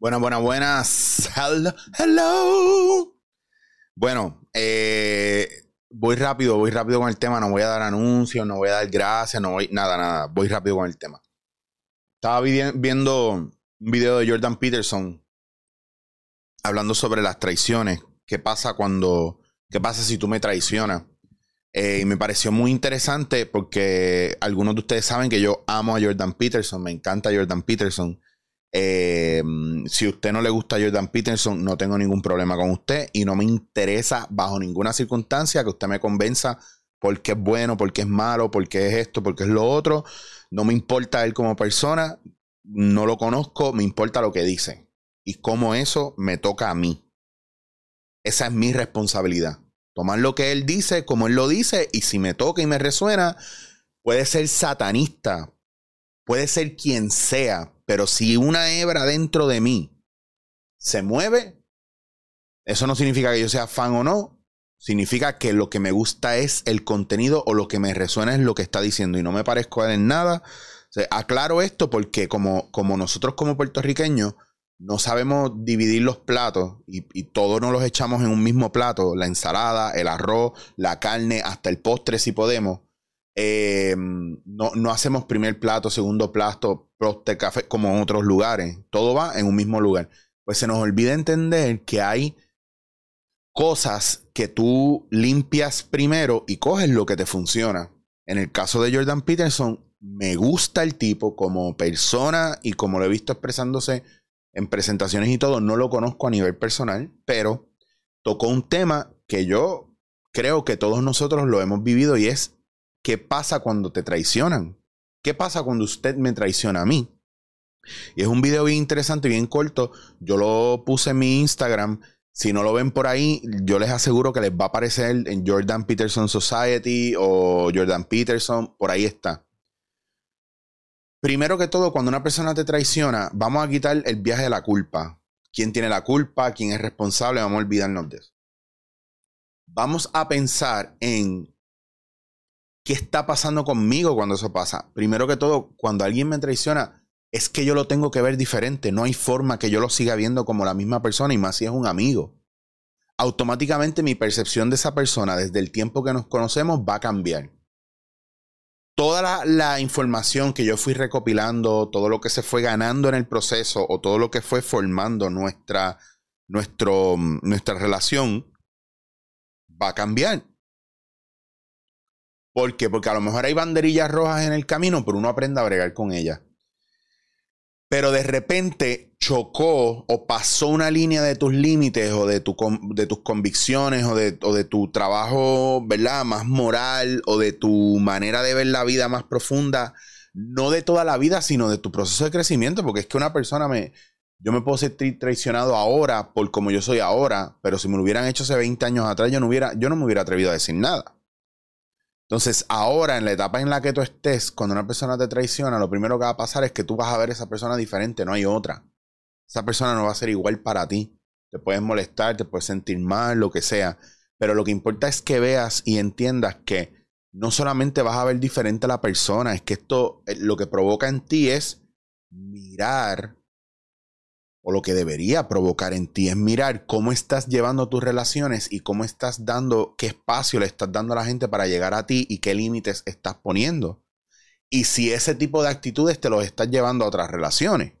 Buenas, buenas, buenas. Hello. hello. Bueno, eh, voy rápido, voy rápido con el tema. No voy a dar anuncios, no voy a dar gracias, no voy, nada, nada. Voy rápido con el tema. Estaba viendo un video de Jordan Peterson hablando sobre las traiciones. ¿Qué pasa cuando, qué pasa si tú me traicionas? Eh, y me pareció muy interesante porque algunos de ustedes saben que yo amo a Jordan Peterson, me encanta Jordan Peterson. Eh, si a usted no le gusta Jordan Peterson, no tengo ningún problema con usted y no me interesa bajo ninguna circunstancia que usted me convenza porque es bueno, porque es malo, porque es esto, porque es lo otro. No me importa él como persona, no lo conozco, me importa lo que dice y cómo eso me toca a mí. Esa es mi responsabilidad. Tomar lo que él dice, como él lo dice, y si me toca y me resuena, puede ser satanista, puede ser quien sea, pero si una hebra dentro de mí se mueve, eso no significa que yo sea fan o no, significa que lo que me gusta es el contenido o lo que me resuena es lo que está diciendo y no me parezco a él en nada. aclaro esto porque como, como nosotros como puertorriqueños, no sabemos dividir los platos y, todos nos los echamos en un mismo plato, la ensalada, el arroz, la carne, hasta el postre si podemos. Eh, no, no, hacemos primer plato, segundo plato, postre, café, como en otros lugares. Todo va en un mismo lugar. Pues se nos olvida entender que hay cosas que tú limpias primero y coges lo que te funciona. En el caso de Jordan Peterson, me gusta el tipo como persona y como lo he visto expresándose en presentaciones y todo, no lo conozco a nivel personal, pero tocó un tema que yo creo que todos nosotros lo hemos vivido y es qué pasa cuando te traicionan. ¿Qué pasa cuando usted me traiciona a mí? Y es un video bien interesante, bien corto. Yo lo puse en mi Instagram. Si no lo ven por ahí, yo les aseguro que les va a aparecer en Jordan Peterson Society o Jordan Peterson. Por ahí está. Primero que todo, cuando una persona te traiciona, vamos a quitar el viaje de la culpa. ¿Quién tiene la culpa? ¿Quién es responsable? Vamos a olvidarnos de eso. Vamos a pensar en qué está pasando conmigo cuando eso pasa. Primero que todo, cuando alguien me traiciona, es que yo lo tengo que ver diferente. No hay forma que yo lo siga viendo como la misma persona y más si es un amigo. Automáticamente mi percepción de esa persona desde el tiempo que nos conocemos va a cambiar toda la, información que yo fui recopilando, todo lo que se fue ganando en el proceso o todo lo que fue formando nuestra, nuestro, nuestra relación, va a cambiar. ¿Por? Porque a lo mejor hay banderillas rojas en el camino, pero uno aprende a bregar con ellas pero de repente chocó o pasó una línea de tus límites o de, tu, de tus convicciones o de, o de, tu trabajo, ¿verdad? Más moral o de tu manera de ver la vida más profunda, no de toda la vida, sino de tu proceso de crecimiento, porque es que una persona me... Yo me puedo sentir traicionado ahora por como yo soy ahora, pero si me lo hubieran hecho hace 20 años atrás, yo no, hubiera, yo no me hubiera atrevido a decir nada. Entonces, ahora, en la etapa en la que tú estés, cuando una persona te traiciona, lo primero que va a pasar es que tú vas a ver a esa persona diferente, no hay otra. Esa persona no va a ser igual para ti. Te puedes molestar, te puedes sentir mal, lo que sea. Pero lo que importa es que veas y entiendas que no solamente vas a ver diferente a la persona, es que esto eh, lo que provoca en ti es mirar o lo que debería provocar en ti es mirar cómo estás llevando tus relaciones y cómo estás dando, qué espacio le estás dando a la gente para llegar a ti y qué límites estás poniendo. Y si ese tipo de actitudes te los estás llevando a otras relaciones.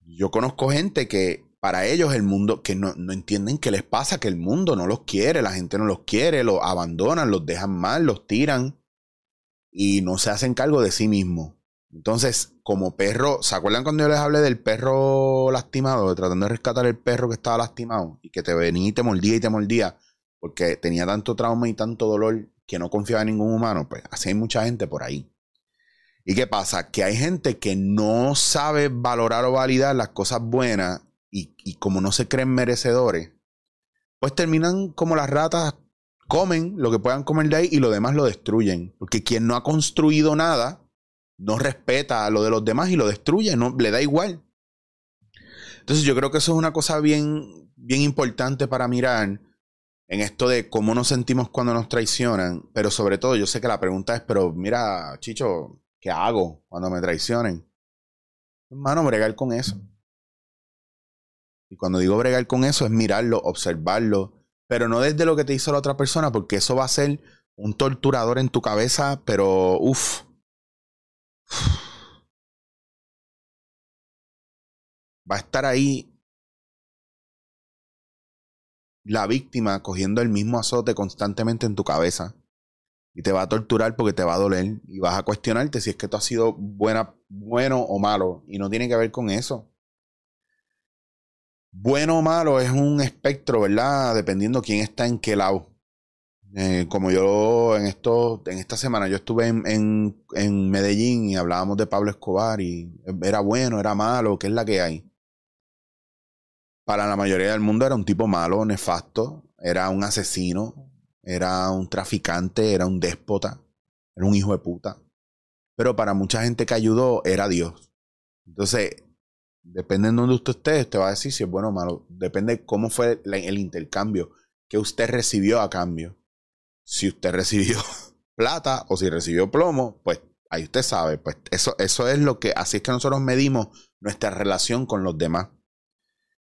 Yo conozco gente que para ellos el mundo, que no, no entienden qué les pasa, que el mundo no los quiere, la gente no los quiere, los abandonan, los dejan mal, los tiran y no se hacen cargo de sí mismos. Entonces, como perro, ¿se acuerdan cuando yo les hablé del perro lastimado, tratando de rescatar el perro que estaba lastimado y que te venía y te mordía y te mordía porque tenía tanto trauma y tanto dolor que no confiaba en ningún humano? Pues así hay mucha gente por ahí. ¿Y qué pasa? Que hay gente que no sabe valorar o validar las cosas buenas y, y como no se creen merecedores, pues terminan como las ratas, comen lo que puedan comer de ahí y lo demás lo destruyen. Porque quien no ha construido nada, no respeta lo de los demás y lo destruye, no le da igual. Entonces yo creo que eso es una cosa bien, bien importante para mirar en esto de cómo nos sentimos cuando nos traicionan, pero sobre todo yo sé que la pregunta es, pero mira, Chicho, ¿qué hago cuando me traicionen? Hermano, bregar con eso. Y cuando digo bregar con eso es mirarlo, observarlo, pero no desde lo que te hizo la otra persona, porque eso va a ser un torturador en tu cabeza, pero uff. Va a estar ahí la víctima cogiendo el mismo azote constantemente en tu cabeza. Y te va a torturar porque te va a doler. Y vas a cuestionarte si es que tú has sido bueno o malo. Y no tiene que ver con eso. Bueno o malo es un espectro, ¿verdad? Dependiendo quién está en qué lado. Eh, como yo en esto, en esta semana yo estuve en, en, Medellín y hablábamos de Pablo Escobar y era bueno, era malo, ¿qué es la que hay? Para la mayoría del mundo era un tipo malo, nefasto, era un asesino, era un traficante, era un déspota, era un hijo de puta. Pero para mucha gente que ayudó era Dios. Entonces, depende de donde usted esté, te va a decir si es bueno o malo. Depende cómo fue el intercambio que usted recibió a cambio. Si usted recibió plata o si recibió plomo, pues ahí usted sabe. Pues eso, eso es lo que, así es que nosotros medimos nuestra relación con los demás.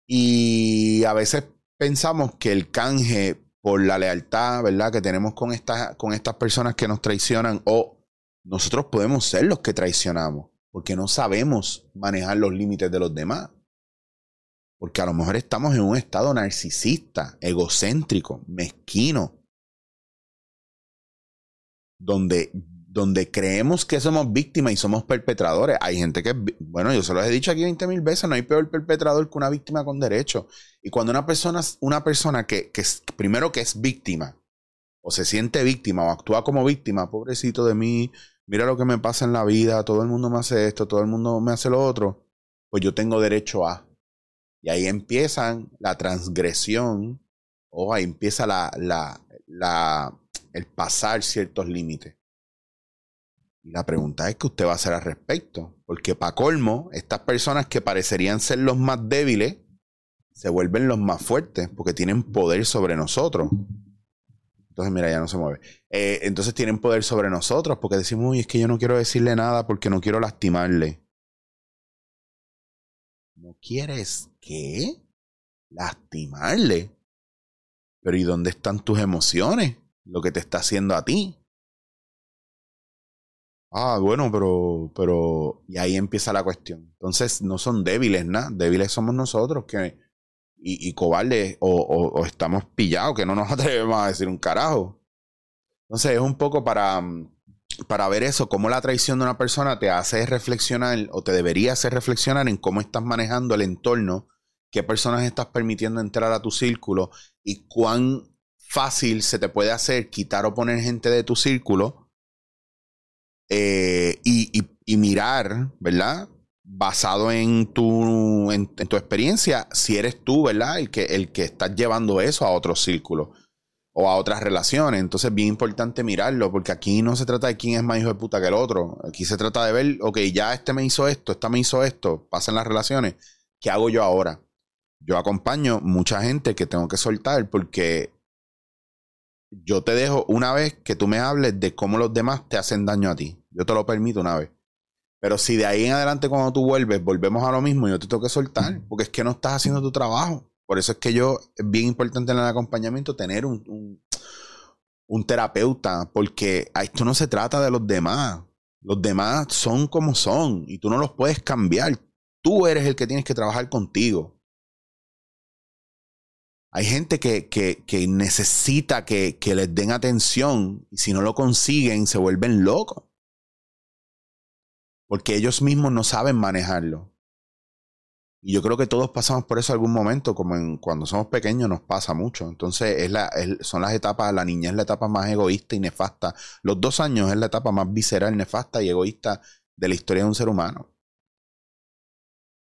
Y a veces pensamos que el canje por la lealtad, ¿verdad? Que tenemos con, con estas personas que nos traicionan o nosotros podemos ser los que traicionamos porque no sabemos manejar los límites de los demás. Porque a lo mejor estamos en un estado narcisista, egocéntrico, mezquino, donde, donde creemos que somos víctimas y somos perpetradores. Hay gente que, bueno, yo se lo he dicho aquí 20 mil veces, no hay peor perpetrador que una víctima con derecho. Y cuando una persona, una persona que, que primero que es víctima, o se siente víctima, o actúa como víctima, pobrecito de mí, mira lo que me pasa en la vida, todo el mundo me hace esto, todo el mundo me hace lo otro, pues yo tengo derecho a. Y ahí empiezan la transgresión, o ahí empieza la, la, la, el pasar ciertos límites. Y la pregunta es qué usted va a hacer al respecto. Porque para colmo, estas personas que parecerían ser los más débiles, se vuelven los más fuertes porque tienen poder sobre nosotros. Entonces, mira, ya no se mueve. Eh, entonces tienen poder sobre nosotros porque decimos, uy, es que yo no quiero decirle nada porque no quiero lastimarle. ¿No quieres qué? Lastimarle. Pero ¿y dónde están tus emociones? Lo que te está haciendo a ti. Ah, bueno, pero, pero, y ahí empieza la cuestión. Entonces no son débiles, nada. Débiles somos nosotros que y, cobardes o, estamos pillados que no nos atrevemos a decir un carajo. Entonces es un poco para, para ver eso, cómo la traición de una persona te hace reflexionar o te debería hacer reflexionar en cómo estás manejando el entorno, qué personas estás permitiendo entrar a tu círculo y cuán fácil se te puede hacer quitar o poner gente de tu círculo eh, y, mirar, ¿verdad? basado en tu, en, tu experiencia, si eres tú, ¿verdad? El que, el que estás llevando eso a otros círculos o a otras relaciones. Entonces, bien importante mirarlo, porque aquí no se trata de quién es más hijo de puta que el otro. Aquí se trata de ver, ok, ya este me hizo esto, esta me hizo esto, pasan las relaciones. ¿Qué hago yo ahora? Yo acompaño mucha gente que tengo que soltar porque yo te dejo una vez que tú me hables de cómo los demás te hacen daño a ti. Yo te lo permito una vez. Pero si de ahí en adelante cuando tú vuelves, volvemos a lo mismo, yo te tengo que soltar, porque es que no estás haciendo tu trabajo. Por eso es que yo, es bien importante en el acompañamiento tener un, un, terapeuta, porque esto no se trata de los demás. Los demás son como son y tú no los puedes cambiar. Tú eres el que tienes que trabajar contigo. Hay gente que, que, que necesita que, que les den atención y si no lo consiguen se vuelven locos porque ellos mismos no saben manejarlo. Y yo creo que todos pasamos por eso algún momento, como en, cuando somos pequeños nos pasa mucho. Entonces es la, son las etapas, la niña es la etapa más egoísta y nefasta. Los dos años es la etapa más visceral, nefasta y egoísta de la historia de un ser humano.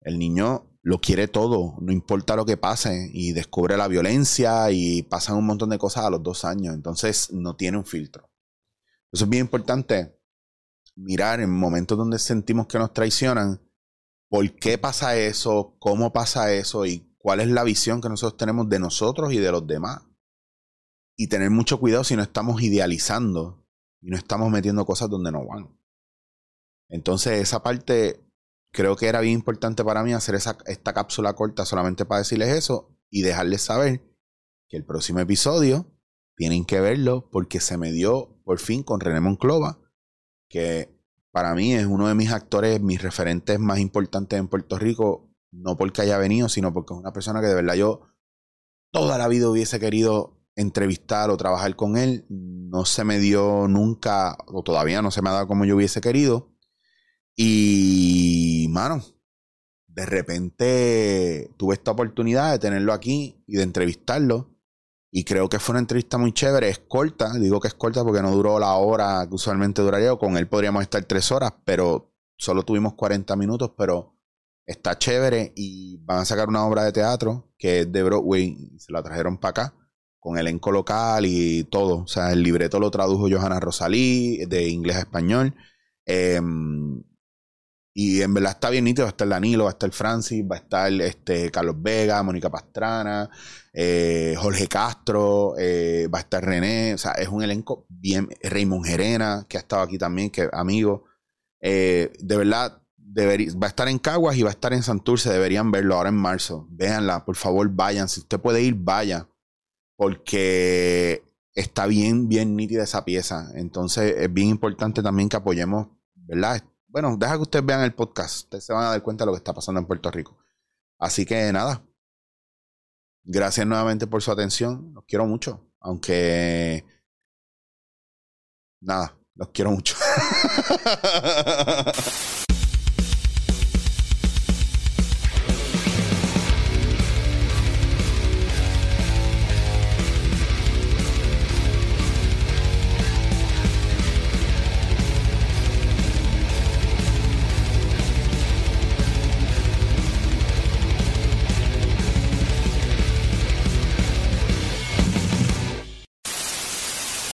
El niño lo quiere todo, no importa lo que pase, y descubre la violencia y pasan un montón de cosas a los dos años. Entonces no tiene un filtro. Eso es bien importante mirar en momentos donde sentimos que nos traicionan, por qué pasa eso, cómo pasa eso y cuál es la visión que nosotros tenemos de nosotros y de los demás. Y tener mucho cuidado si no estamos idealizando y no estamos metiendo cosas donde no van. Entonces esa parte creo que era bien importante para mí hacer esa, esta cápsula corta solamente para decirles eso y dejarles saber que el próximo episodio tienen que verlo porque se me dio por fin con René Monclova, que para mí es uno de mis actores, mis referentes más importantes en Puerto Rico, no porque haya venido, sino porque es una persona que de verdad yo toda la vida hubiese querido entrevistar o trabajar con él. No se me dio nunca, o todavía no se me ha dado como yo hubiese querido. Y, mano, de repente tuve esta oportunidad de tenerlo aquí y de entrevistarlo. Y creo que fue una entrevista muy chévere. Es corta, digo que es corta porque no duró la hora que usualmente duraría. Con él podríamos estar tres horas, pero solo tuvimos 40 minutos. Pero está chévere y van a sacar una obra de teatro que es de Broadway. Se la trajeron para acá con elenco local y todo. O sea, el libreto lo tradujo Johanna Rosalí de inglés a español. Em, y en verdad está bien nítido. Va a estar Danilo, va a estar Francis, va a estar este, Carlos Vega, Mónica Pastrana, eh, Jorge Castro, eh, va a estar René. O sea, es un elenco bien. Raymond Gerena, que ha estado aquí también, que amigo. Eh, de verdad, va a estar en Caguas y va a estar en Santurce. Deberían verlo ahora en marzo. Véanla, por favor, vayan. Si usted puede ir, vaya. Porque está bien, bien nítida esa pieza. Entonces, es bien importante también que apoyemos, ¿verdad? Bueno, deja que ustedes vean el podcast. Ustedes se van a dar cuenta de lo que está pasando en Puerto Rico. Así que nada. Gracias nuevamente por su atención. Los quiero mucho. Aunque. Nada, los quiero mucho.